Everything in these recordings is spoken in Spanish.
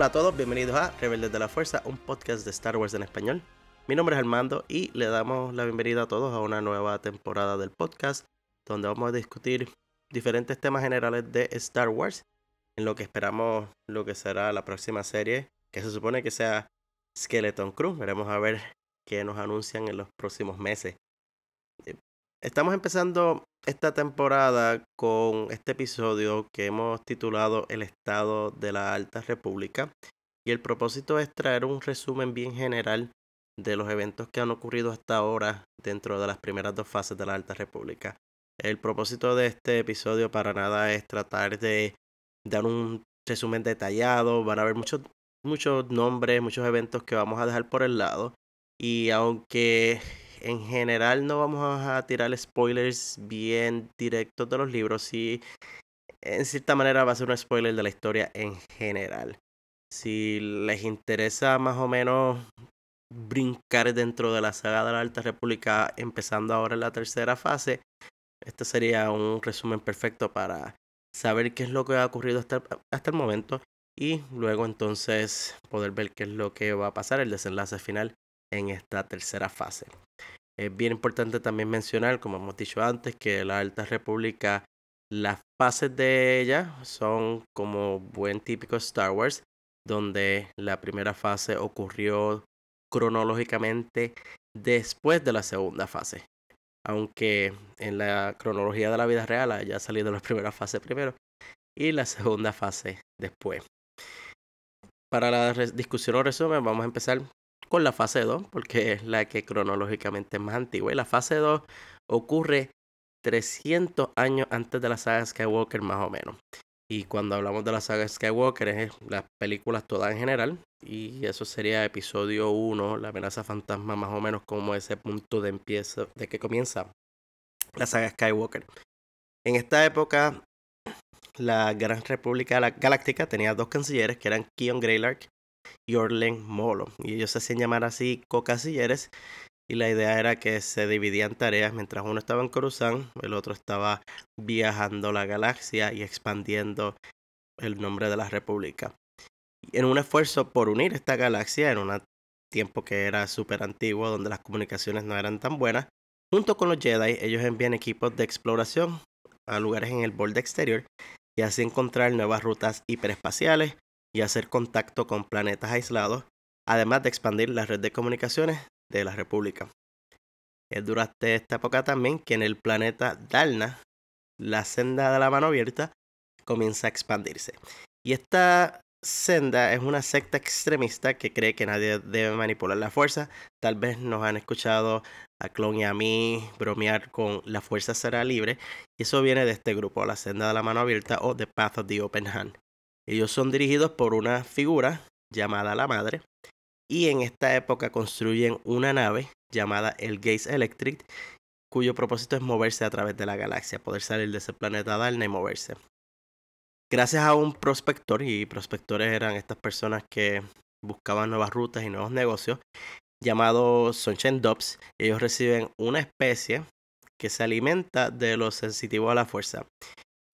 Hola a todos, bienvenidos a Rebeldes de la Fuerza, un podcast de Star Wars en español. Mi nombre es Armando y le damos la bienvenida a todos a una nueva temporada del podcast donde vamos a discutir diferentes temas generales de Star Wars en lo que esperamos lo que será la próxima serie que se supone que sea Skeleton Crew. Veremos a ver qué nos anuncian en los próximos meses. Estamos empezando esta temporada con este episodio que hemos titulado El Estado de la Alta República y el propósito es traer un resumen bien general de los eventos que han ocurrido hasta ahora dentro de las primeras dos fases de la Alta República. El propósito de este episodio para nada es tratar de dar un resumen detallado, van a haber muchos, muchos nombres, muchos eventos que vamos a dejar por el lado y aunque en general no vamos a tirar spoilers bien directos de los libros, sí en cierta manera va a ser un spoiler de la historia en general. Si les interesa más o menos brincar dentro de la saga de la Alta República, empezando ahora en la tercera fase, este sería un resumen perfecto para saber qué es lo que ha ocurrido hasta, hasta el momento y luego entonces poder ver qué es lo que va a pasar, el desenlace final en esta tercera fase. Es bien importante también mencionar, como hemos dicho antes, que la Alta República, las fases de ella son como buen típico Star Wars, donde la primera fase ocurrió cronológicamente después de la segunda fase. Aunque en la cronología de la vida real haya salido la primera fase primero y la segunda fase después. Para la discusión o resumen, vamos a empezar con la fase 2, porque es la que cronológicamente es más antigua. Y la fase 2 ocurre 300 años antes de la saga Skywalker, más o menos. Y cuando hablamos de la saga Skywalker, es las películas todas en general. Y eso sería episodio 1, la amenaza fantasma, más o menos como ese punto de empiezo, de que comienza la saga Skywalker. En esta época, la Gran República Galáctica tenía dos cancilleres que eran Keon Greylark y Orlen Molo. Y ellos se hacían llamar así co-cancilleres. Y la idea era que se dividían tareas mientras uno estaba en Coruscant, el otro estaba viajando la galaxia y expandiendo el nombre de la República. En un esfuerzo por unir esta galaxia en un tiempo que era súper antiguo, donde las comunicaciones no eran tan buenas, junto con los Jedi, ellos envían equipos de exploración a lugares en el borde exterior y así encontrar nuevas rutas hiperespaciales y hacer contacto con planetas aislados, además de expandir la red de comunicaciones de la República. Es durante esta época también que en el planeta Dalna, la senda de la mano abierta comienza a expandirse. Y esta senda es una secta extremista que cree que nadie debe manipular la fuerza. Tal vez nos han escuchado a Clon y a mí bromear con la fuerza será libre. Y eso viene de este grupo, la senda de la mano abierta o The Path of the Open Hand. Ellos son dirigidos por una figura llamada la Madre, y en esta época construyen una nave llamada el Gaze Electric, cuyo propósito es moverse a través de la galaxia, poder salir de ese planeta Dalna y moverse. Gracias a un prospector, y prospectores eran estas personas que buscaban nuevas rutas y nuevos negocios, llamado Sunshine Dobbs, ellos reciben una especie que se alimenta de los sensitivos a la fuerza,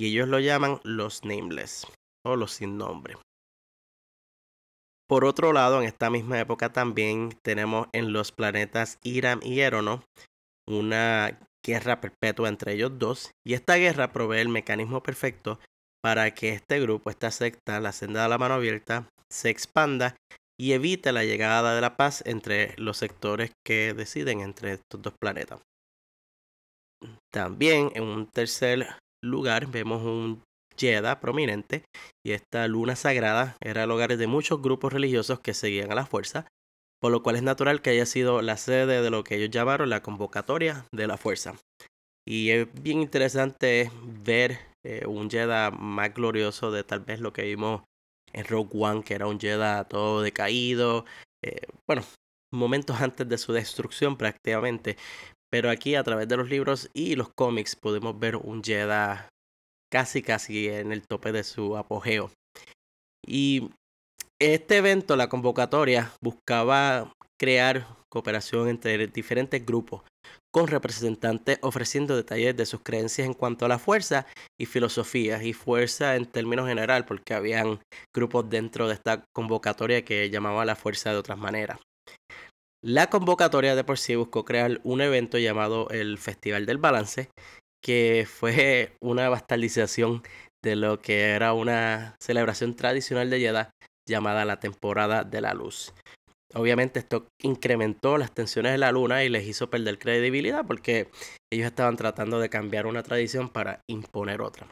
y ellos lo llaman los Nameless, los sin nombre. Por otro lado, en esta misma época también tenemos en los planetas Iram y Erono una guerra perpetua entre ellos dos, y esta guerra provee el mecanismo perfecto para que este grupo, esta secta, la senda de la mano abierta, se expanda y evite la llegada de la paz entre los sectores que deciden entre estos dos planetas. También en un tercer lugar vemos un Jedha prominente y esta luna sagrada era el hogar de muchos grupos religiosos que seguían a la fuerza, por lo cual es natural que haya sido la sede de lo que ellos llamaron la convocatoria de la fuerza. Y es bien interesante ver eh, un Jedha más glorioso de tal vez lo que vimos en Rogue One, que era un Jedha todo decaído, eh, bueno, momentos antes de su destrucción prácticamente. Pero aquí a través de los libros y los cómics podemos ver un Jedha casi casi en el tope de su apogeo. Y este evento, la convocatoria, buscaba crear cooperación entre diferentes grupos, con representantes ofreciendo detalles de sus creencias en cuanto a la fuerza y filosofías y fuerza en términos general, porque habían grupos dentro de esta convocatoria que llamaban la fuerza de otras maneras. La convocatoria de por sí buscó crear un evento llamado el Festival del Balance, que fue una bastardización de lo que era una celebración tradicional de Jeddah llamada la temporada de la luz. Obviamente esto incrementó las tensiones de la luna y les hizo perder credibilidad porque ellos estaban tratando de cambiar una tradición para imponer otra.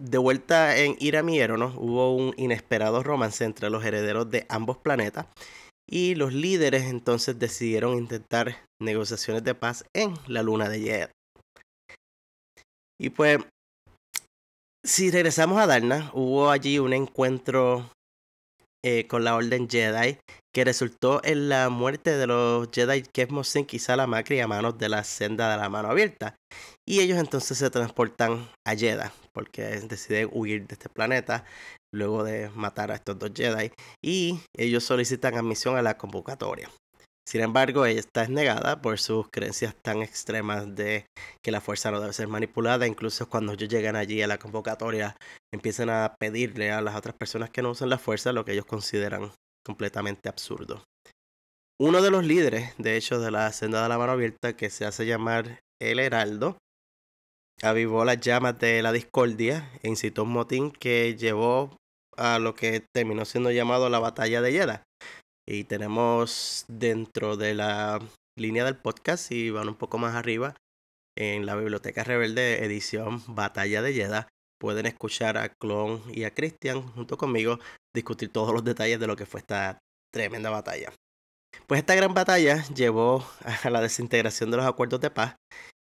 De vuelta en ¿no? hubo un inesperado romance entre los herederos de ambos planetas y los líderes entonces decidieron intentar negociaciones de paz en la luna de Jed. Y pues, si regresamos a Darna, hubo allí un encuentro eh, con la Orden Jedi, que resultó en la muerte de los Jedi Sink y Salamakri a manos de la senda de la mano abierta. Y ellos entonces se transportan a Jeddah, porque deciden huir de este planeta luego de matar a estos dos Jedi. Y ellos solicitan admisión a la convocatoria. Sin embargo, ella está negada por sus creencias tan extremas de que la fuerza no debe ser manipulada. Incluso cuando ellos llegan allí a la convocatoria, empiezan a pedirle a las otras personas que no usan la fuerza lo que ellos consideran completamente absurdo. Uno de los líderes, de hecho, de la senda de la mano abierta, que se hace llamar el Heraldo, avivó las llamas de la discordia e incitó un motín que llevó a lo que terminó siendo llamado la batalla de Yeda, y tenemos dentro de la línea del podcast, y van un poco más arriba, en la Biblioteca Rebelde, edición Batalla de Yeda, pueden escuchar a Clon y a Christian junto conmigo discutir todos los detalles de lo que fue esta tremenda batalla. Pues esta gran batalla llevó a la desintegración de los acuerdos de paz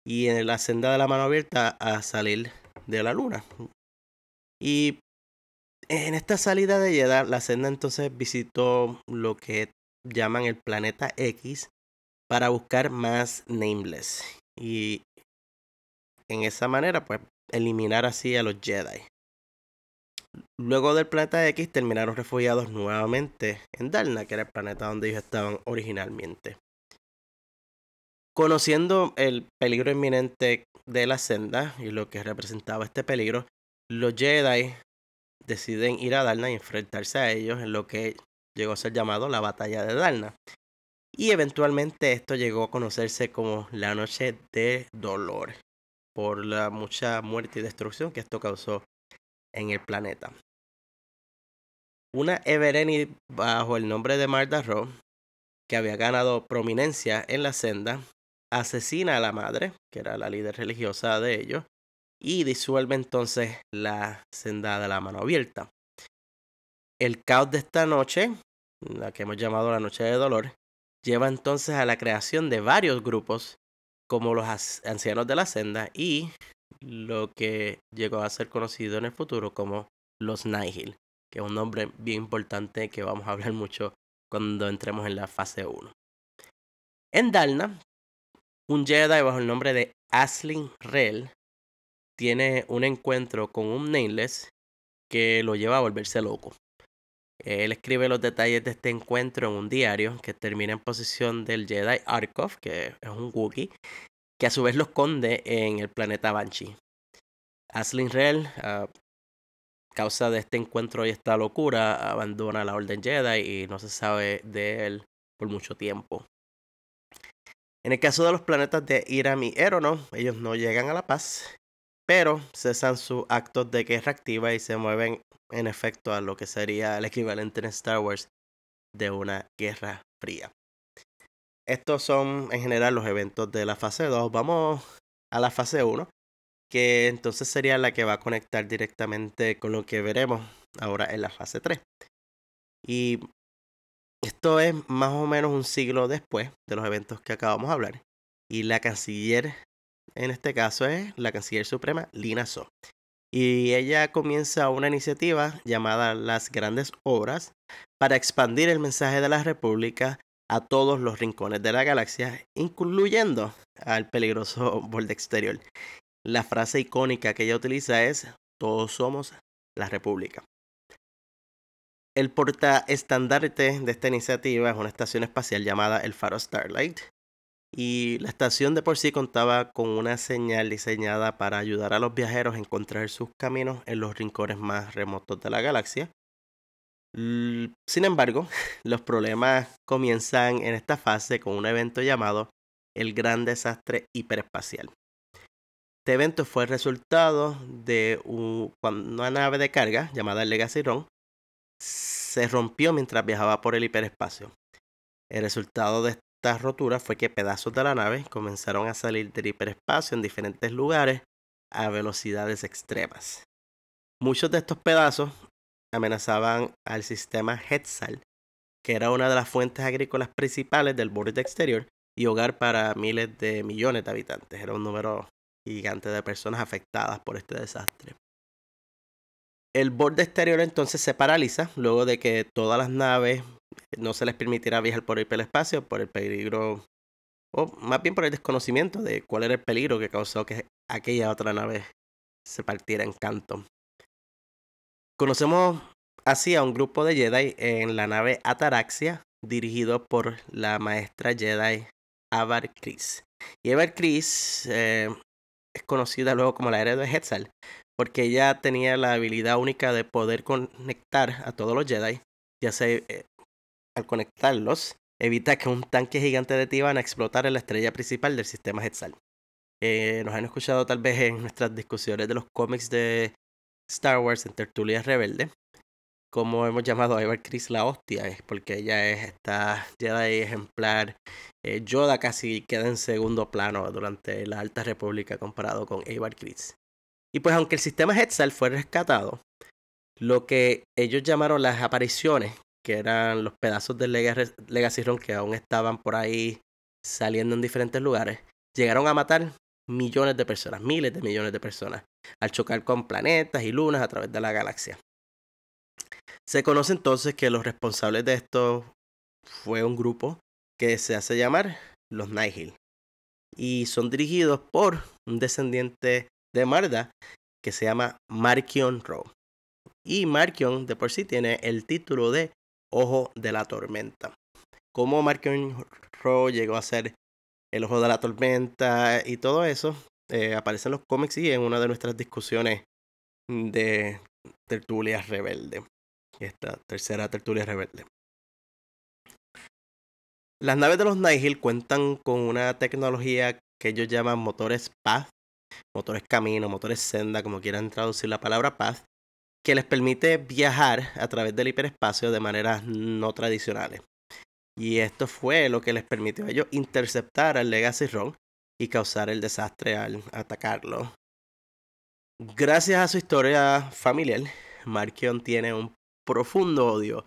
y en la senda de la mano abierta a salir de la luna. Y en esta salida de Jeddah, la senda entonces visitó lo que llaman el planeta X para buscar más Nameless. Y en esa manera, pues, eliminar así a los Jedi. Luego del planeta X terminaron refugiados nuevamente en Dalna, que era el planeta donde ellos estaban originalmente. Conociendo el peligro inminente de la senda y lo que representaba este peligro, los Jedi deciden ir a Darna y enfrentarse a ellos en lo que llegó a ser llamado la batalla de Darna. Y eventualmente esto llegó a conocerse como la noche de dolor por la mucha muerte y destrucción que esto causó en el planeta. Una Evereni bajo el nombre de Marda Ro, que había ganado prominencia en la senda, asesina a la madre, que era la líder religiosa de ellos, y disuelve entonces la senda de la mano abierta. El caos de esta noche, la que hemos llamado la noche de dolor, lleva entonces a la creación de varios grupos como los ancianos de la senda y lo que llegó a ser conocido en el futuro como los Nihil, que es un nombre bien importante que vamos a hablar mucho cuando entremos en la fase 1. En Dalna, un Jedi bajo el nombre de Aslin Rel tiene un encuentro con un Nameless que lo lleva a volverse loco. Él escribe los detalles de este encuentro en un diario que termina en posición del Jedi Arkov, que es un Wookiee, que a su vez lo esconde en el planeta Banshee. Aslin Rel, a causa de este encuentro y esta locura, abandona la Orden Jedi y no se sabe de él por mucho tiempo. En el caso de los planetas de Iram y Erono, ellos no llegan a la paz pero cesan sus actos de guerra activa y se mueven en efecto a lo que sería el equivalente en Star Wars de una guerra fría. Estos son en general los eventos de la fase 2. Vamos a la fase 1, que entonces sería la que va a conectar directamente con lo que veremos ahora en la fase 3. Y esto es más o menos un siglo después de los eventos que acabamos de hablar. Y la canciller en este caso es la canciller suprema Lina So. Y ella comienza una iniciativa llamada Las Grandes Obras para expandir el mensaje de la República a todos los rincones de la galaxia, incluyendo al peligroso borde exterior. La frase icónica que ella utiliza es Todos somos la República. El porta estandarte de esta iniciativa es una estación espacial llamada el Faro Starlight, Y la estación de por sí contaba con una señal diseñada para ayudar a los viajeros a encontrar sus caminos en los rincones más remotos de la galaxia. Sin embargo, los problemas comienzan en esta fase con un evento llamado el Gran Desastre Hiperespacial. Este evento fue el resultado de una nave de carga llamada el Legacy Ron se rompió mientras viajaba por el hiperespacio. El resultado de esta fue que pedazos de la nave comenzaron a salir del hiperespacio en diferentes lugares a velocidades extremas. Muchos de estos pedazos amenazaban al sistema Hetzal, que era una de las fuentes agrícolas principales del borde exterior y hogar para miles de millones de habitantes. Era un número gigante de personas afectadas por este desastre. El borde exterior entonces se paraliza luego de que todas las naves no se les permitiera viajar por el hiperespacio por el peligro, o más bien por el desconocimiento de cuál era el peligro que causó que aquella otra nave se partiera en canto. Conocemos así a un grupo de Jedi en la nave Ataraxia, dirigido por la maestra Jedi Avar Kriss. Y Avar Kriss eh, es conocida luego como la héroe de Hetzal, porque ella tenía la habilidad única de poder conectar a todos los Jedi, ya sea eh, al conectarlos, evita que un tanque gigante de Tiban a explotar en la estrella principal del sistema Hetzal. Eh, nos han escuchado tal vez en nuestras discusiones de los cómics de Star Wars en Tertulia Rebelde, como hemos llamado a Ever Chris la hostia, porque ella es esta Jedi ejemplar. Eh, Yoda casi queda en segundo plano durante la Alta República comparado con Ever Chris. Y pues aunque el sistema Hetzal fue rescatado, lo que ellos llamaron las apariciones, que eran los pedazos del Legacy Ron que aún estaban por ahí saliendo en diferentes lugares, llegaron a matar millones de personas, miles de millones de personas, al chocar con planetas y lunas a través de la galaxia. Se conoce entonces que los responsables de esto fue un grupo que se hace llamar los Nihil y son dirigidos por un descendiente de Marda que se llama Markion Ro. Y Markion de por sí tiene el título de Ojo de la Tormenta. Cómo Markion Ro llegó a ser el Ojo de la Tormenta y todo eso eh, aparece en los cómics y en una de nuestras discusiones de tertulias rebelde esta tercera tertulia rebelde. Las naves de los Nihil cuentan con una tecnología que ellos llaman motores Path, motores camino, motores senda, como quieran traducir la palabra Path, que les permite viajar a través del hiperespacio de maneras no tradicionales. Y esto fue lo que les permitió a ellos interceptar al Legacy Ron y causar el desastre al atacarlo. Gracias a su historia familiar, Markion tiene un profundo odio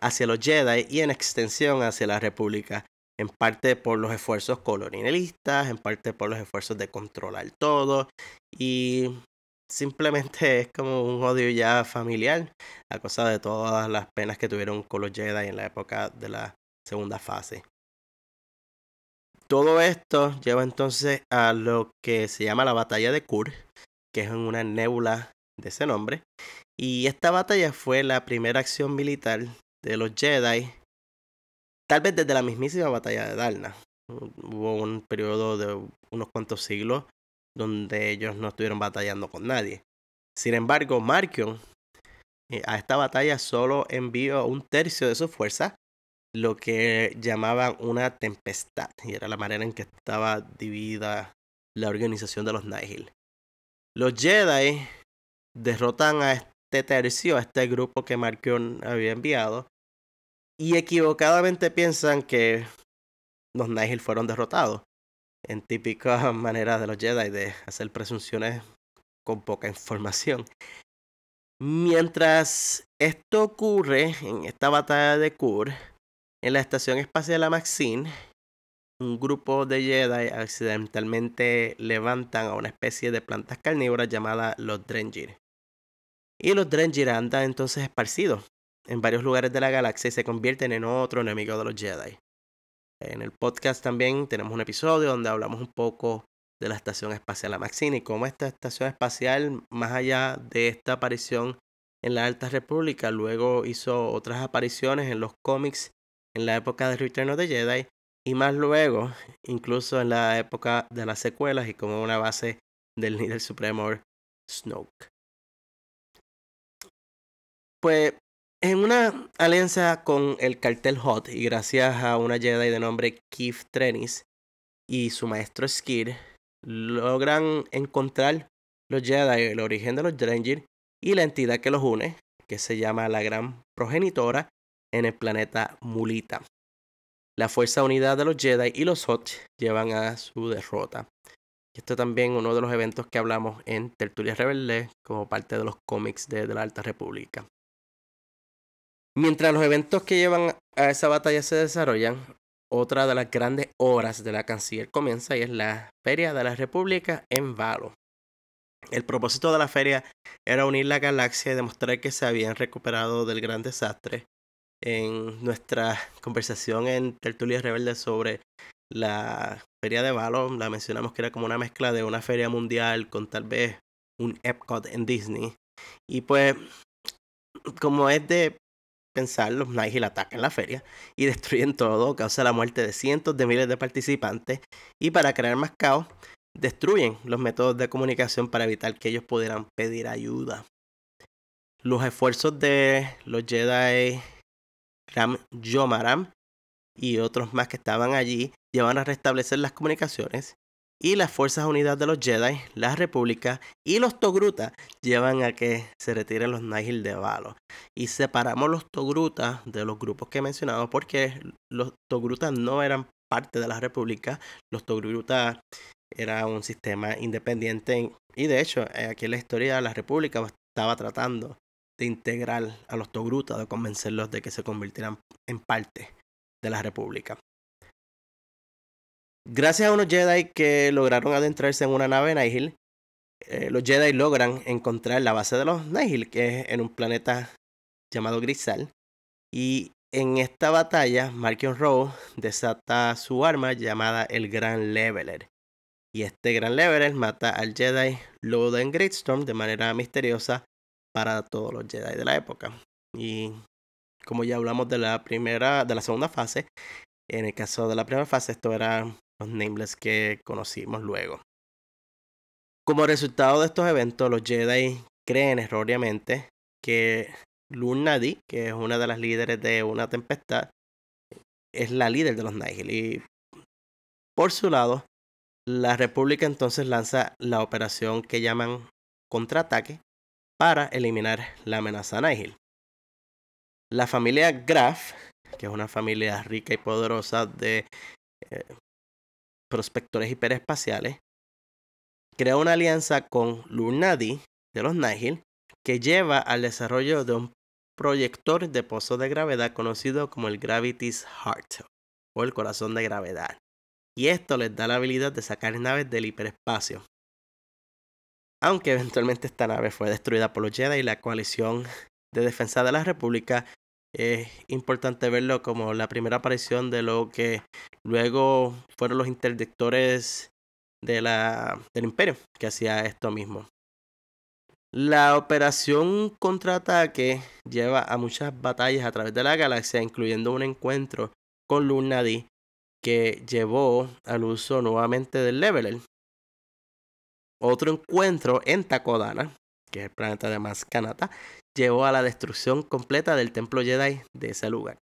hacia los Jedi y en extensión hacia la República, en parte por los esfuerzos colonialistas, en parte por los esfuerzos de controlar todo y simplemente es como un odio ya familiar a causa de todas las penas que tuvieron con los Jedi en la época de la segunda fase. Todo esto lleva entonces a lo que se llama la batalla de Kur, que es una nébula de ese nombre, y esta batalla fue la primera acción militar de los Jedi, tal vez desde la mismísima batalla de Dalna. Hubo un periodo de unos cuantos siglos donde ellos no estuvieron batallando con nadie. Sin embargo, Markion eh, a esta batalla solo envió un tercio de su fuerza, lo que llamaban una tempestad, y era la manera en que estaba dividida la organización de los Nihil. Los Jedi derrotan a este tercio, a este grupo que Markion había enviado, y equivocadamente piensan que los Nihil fueron derrotados, en típica manera de los Jedi de hacer presunciones con poca información. Mientras esto ocurre en esta batalla de Kur, en la estación espacial Maxine, un grupo de Jedi accidentalmente levantan a una especie de plantas carnívoras llamada los Drengir. Y los Drengir andan entonces esparcidos en varios lugares de la galaxia y se convierten en otro enemigo de los Jedi. En el podcast también tenemos un episodio donde hablamos un poco de la Estación Espacial Amaxine y cómo esta estación espacial, más allá de esta aparición en la Alta República, luego hizo otras apariciones en los cómics en la época de Return of the Jedi y más luego, incluso en la época de las secuelas y como una base del líder supremo Snoke. Pues en una alianza con el cartel Hot y gracias a una Jedi de nombre Keith Trenis y su maestro Skid, logran encontrar los Jedi, el origen de los Drengir y la entidad que los une, que se llama la Gran Progenitora, en el planeta Mulita. La Fuerza Unidad de los Jedi y los Hot llevan a su derrota. Esto también uno de los eventos que hablamos en Tertulia Rebelde como parte de los cómics de la Alta República. Mientras los eventos que llevan a esa batalla se desarrollan, otra de las grandes obras de la canciller comienza y es la Feria de la República en Valo. El propósito de la feria era unir la galaxia y demostrar que se habían recuperado del gran desastre. En nuestra conversación en Tertulia Rebelde sobre la feria de Valo, la mencionamos que era como una mezcla de una feria mundial con tal vez un Epcot en Disney. Y pues, como es de pensar, los Nigel atacan la feria y destruyen todo, causa la muerte de cientos de miles de participantes y para crear más caos, destruyen los métodos de comunicación para evitar que ellos pudieran pedir ayuda. Los esfuerzos de los Jedi Ram Yomaram y otros más que estaban allí llevan a restablecer las comunicaciones y las Fuerzas Unidas de los Jedi, la República y los Togruta llevan a que se retiren los Nihil de Valo. Y separamos los Togruta de los grupos que he mencionado porque los Togruta no eran parte de la República. Los Togruta era un sistema independiente y de hecho eh, aquí en la historia la República estaba tratando de integrar a los Togruta, de convencerlos de que se convirtieran en parte de la República. Gracias a unos Jedi que lograron adentrarse en una nave Nihil, eh, los Jedi logran encontrar la base de los Nihil, que es en un planeta llamado Grisal. Y en esta batalla, Markion Rowe desata su arma llamada el Gran Leveler. Y este Gran Leveler mata al Jedi Loden Greatstorm de manera misteriosa para todos los Jedi de la época. Y como ya hablamos de la primera, de la segunda fase, en el caso de la primera fase, esto era nameless que conocimos luego. Como resultado de estos eventos, los Jedi creen erróneamente que Lunadi, que es una de las líderes de una tempestad, es la líder de los Nihil. Y por su lado, la República entonces lanza la operación que llaman contraataque para eliminar la amenaza Nihil. La familia Graf, que es una familia rica y poderosa de eh, prospectores hiperespaciales, crea una alianza con Lunadi de los Nihil que lleva al desarrollo de un proyector de pozo de gravedad conocido como el Gravity's Heart o el corazón de gravedad. Y esto les da la habilidad de sacar naves del hiperespacio. Aunque eventualmente esta nave fue destruida por los Jedi y la coalición de defensa de la República es importante verlo como la primera aparición de lo que luego fueron los interdictores de la, del imperio que hacía esto mismo. La operación contraataque lleva a muchas batallas a través de la galaxia, incluyendo un encuentro con Lunadi que llevó al uso nuevamente del Leveler. Otro encuentro en Takodana, que es el planeta de Maskanata, llevó a la destrucción completa del templo Jedi de ese lugar.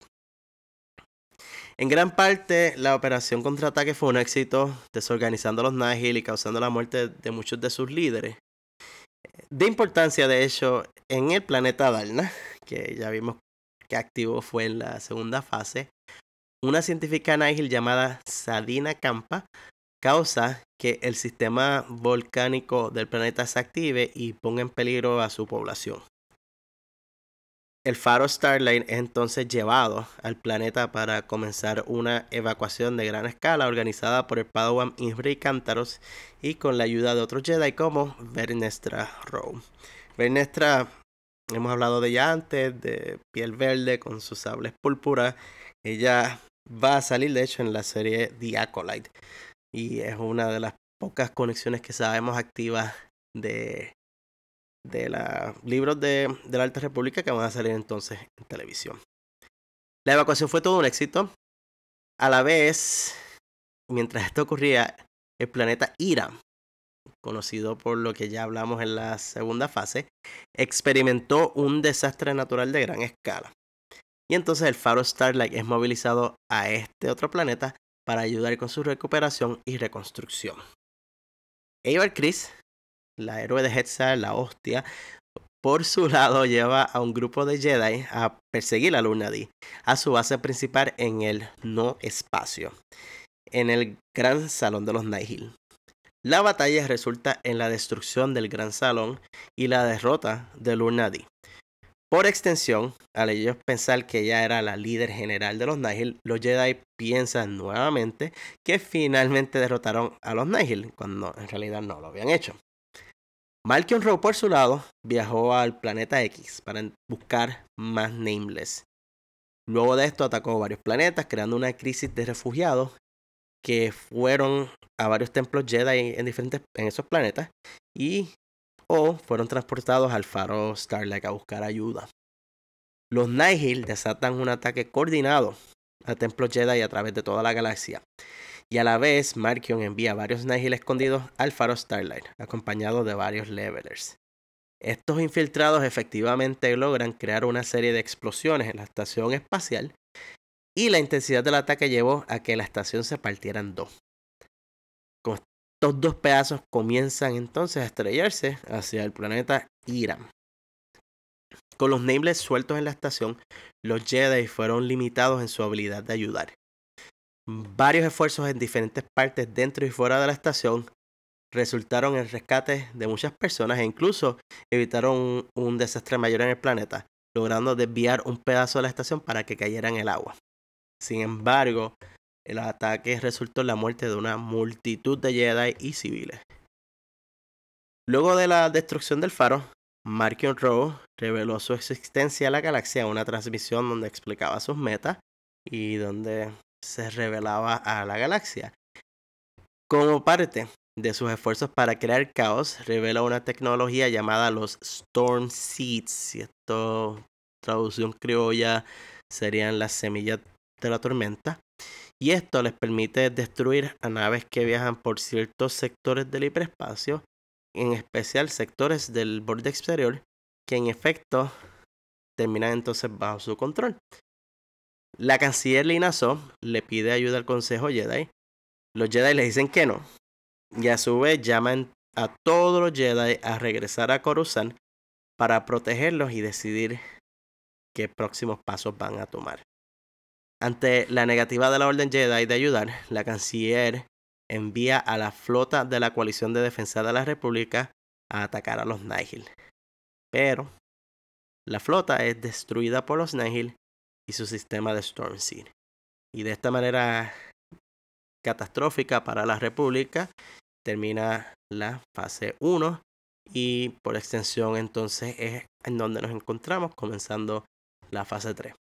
En gran parte, la operación contraataque fue un éxito, desorganizando a los Nihil y causando la muerte de muchos de sus líderes. De importancia, de hecho, en el planeta Dalna, que ya vimos que activo fue en la segunda fase, una científica Nihil llamada Sadina Kampa causa que el sistema volcánico del planeta se active y ponga en peligro a su población. El faro Starlight es entonces llevado al planeta para comenzar una evacuación de gran escala organizada por el Padawan Imri Cántaros y con la ayuda de otros Jedi como Vernestra Rowe. Vernestra, hemos hablado de ella antes, de piel verde con sus sables púrpura. Ella va a salir de hecho en la serie The Acolyte y es una de las pocas conexiones que sabemos activas de de los libros de, de, la Alta República que van a salir entonces en televisión. La evacuación fue todo un éxito. A la vez, mientras esto ocurría, el planeta Ira, conocido por lo que ya hablamos en la segunda fase, experimentó un desastre natural de gran escala. Y entonces el faro Starlight es movilizado a este otro planeta para ayudar con su recuperación y reconstrucción. Eivor Chris, la héroe de Hetzar, la hostia, por su lado lleva a un grupo de Jedi a perseguir a Luna D a su base principal en el no espacio, en el Gran Salón de los Nihil. La batalla resulta en la destrucción del Gran Salón y la derrota de Luna D. Por extensión, al ellos pensar que ella era la líder general de los Nihil, los Jedi piensan nuevamente que finalmente derrotaron a los Nihil, cuando en realidad no lo habían hecho. Malkion Rowe, por su lado, viajó al planeta X para buscar más Nameless. Luego de esto atacó varios planetas, creando una crisis de refugiados que fueron a varios templos Jedi en diferentes en esos planetas y o fueron transportados al faro Starlight a buscar ayuda. Los Nihil desatan un ataque coordinado a templos Jedi a través de toda la galaxia, y a la vez Markion envía varios Nihil escondidos al faro Starlight, acompañado de varios levelers. Estos infiltrados efectivamente logran crear una serie de explosiones en la estación espacial y la intensidad del ataque llevó a que la estación se partiera en dos. Con estos dos pedazos comienzan entonces a estrellarse hacia el planeta Iram. Con los nameless sueltos en la estación, los Jedi fueron limitados en su habilidad de ayudar. Varios esfuerzos en diferentes partes dentro y fuera de la estación resultaron en rescate de muchas personas e incluso evitaron un, desastre mayor en el planeta, logrando desviar un pedazo de la estación para que cayera en el agua. Sin embargo, el ataque resultó en la muerte de una multitud de Jedi y civiles. Luego de la destrucción del faro, Markion Rowe reveló su existencia a la galaxia en una transmisión donde explicaba sus metas y donde se revelaba a la galaxia. Como parte de sus esfuerzos para crear caos, revela una tecnología llamada los Storm Seeds. Y esto, traducción criolla, serían las semillas de la tormenta. Y esto les permite destruir a naves que viajan por ciertos sectores del hiperespacio, en especial sectores del borde exterior, que en efecto terminan entonces bajo su control. La canciller Lina So le pide ayuda al Consejo Jedi. Los Jedi le dicen que no. Y a su vez llaman a todos los Jedi a regresar a Coruscant para protegerlos y decidir qué próximos pasos van a tomar. Ante la negativa de la Orden Jedi de ayudar, la canciller envía a la flota de la coalición de defensa de la República a atacar a los Nihil. Pero la flota es destruida por los Nihil y su sistema de Storm Seed. Y de esta manera catastrófica para la República termina la fase 1 y por extensión entonces es en donde nos encontramos comenzando la fase 3.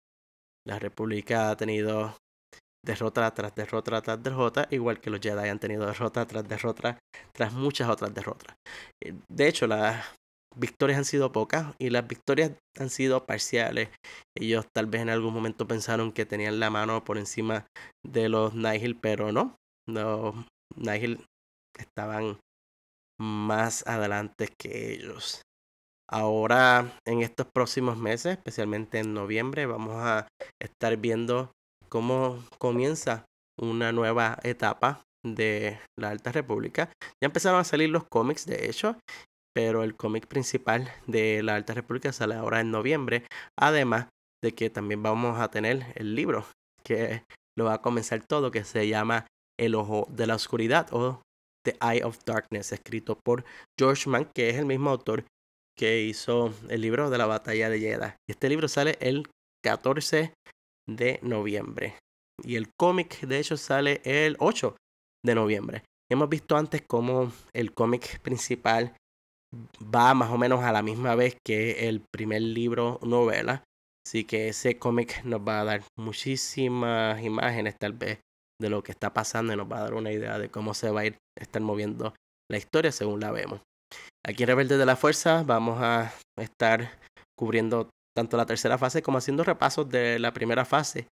La República ha tenido derrota tras derrota tras derrota, igual que los Jedi han tenido derrota tras derrota tras muchas otras derrotas. Eh, de hecho, las victorias han sido pocas y las victorias han sido parciales. Ellos tal vez en algún momento pensaron que tenían la mano por encima de los Nihil, pero no. Los Nihil estaban más adelante que ellos. Ahora, en estos próximos meses, especialmente en noviembre, vamos a estar viendo cómo comienza una nueva etapa de la Alta República. Ya empezaron a salir los cómics, de hecho, pero el cómic principal de la Alta República sale ahora en noviembre. Además de que también vamos a tener el libro que lo va a comenzar todo, que se llama El Ojo de la Oscuridad o The Eye of Darkness, escrito por George Mann, que es el mismo autor que hizo el libro de la batalla de Jeddah. Este libro sale el 14 de noviembre. Y el cómic, de hecho, sale el 8 de noviembre. Hemos visto antes cómo el cómic principal va más o menos a la misma vez que el primer libro novela. Así que ese cómic nos va a dar muchísimas imágenes tal vez de lo que está pasando y nos va a dar una idea de cómo se va a ir estar moviendo la historia según la vemos. Aquí en Rebelde de la Fuerza vamos a estar cubriendo tanto la tercera fase como haciendo repasos de la primera fase.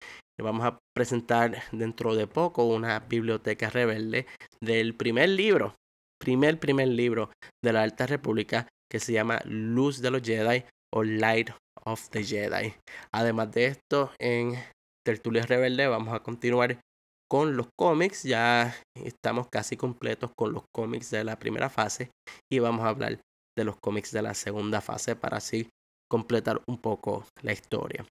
Vamos a presentar dentro de poco una biblioteca rebelde del primer libro, primer, primer libro de la Alta República que se llama Luz de los Jedi o Light of the Jedi. Además de esto, en Tertulia Rebelde vamos a continuar con los cómics. Ya estamos casi completos con los cómics de la primera fase y vamos a hablar de los cómics de la segunda fase para así completar un poco la historia.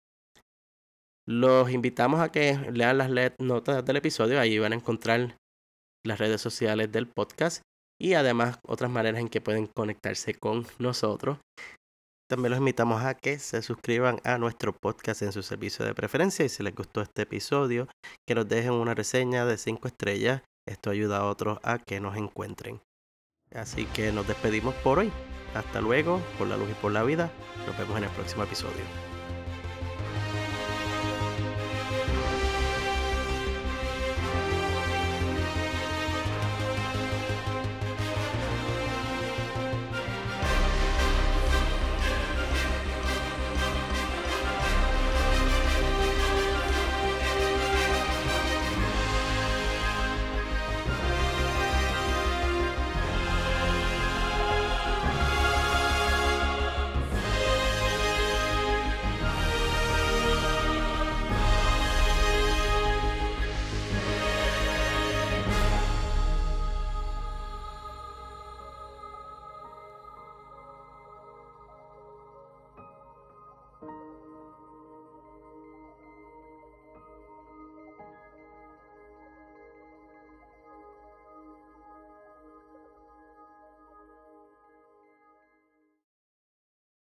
Los invitamos a que lean las notas del episodio, ahí van a encontrar las redes sociales del podcast y además otras maneras en que pueden conectarse con nosotros. También los invitamos a que se suscriban a nuestro podcast en su servicio de preferencia y si les gustó este episodio, que nos dejen una reseña de 5 estrellas. Esto ayuda a otros a que nos encuentren. Así que nos despedimos por hoy. Hasta luego, por la luz y por la vida. Nos vemos en el próximo episodio.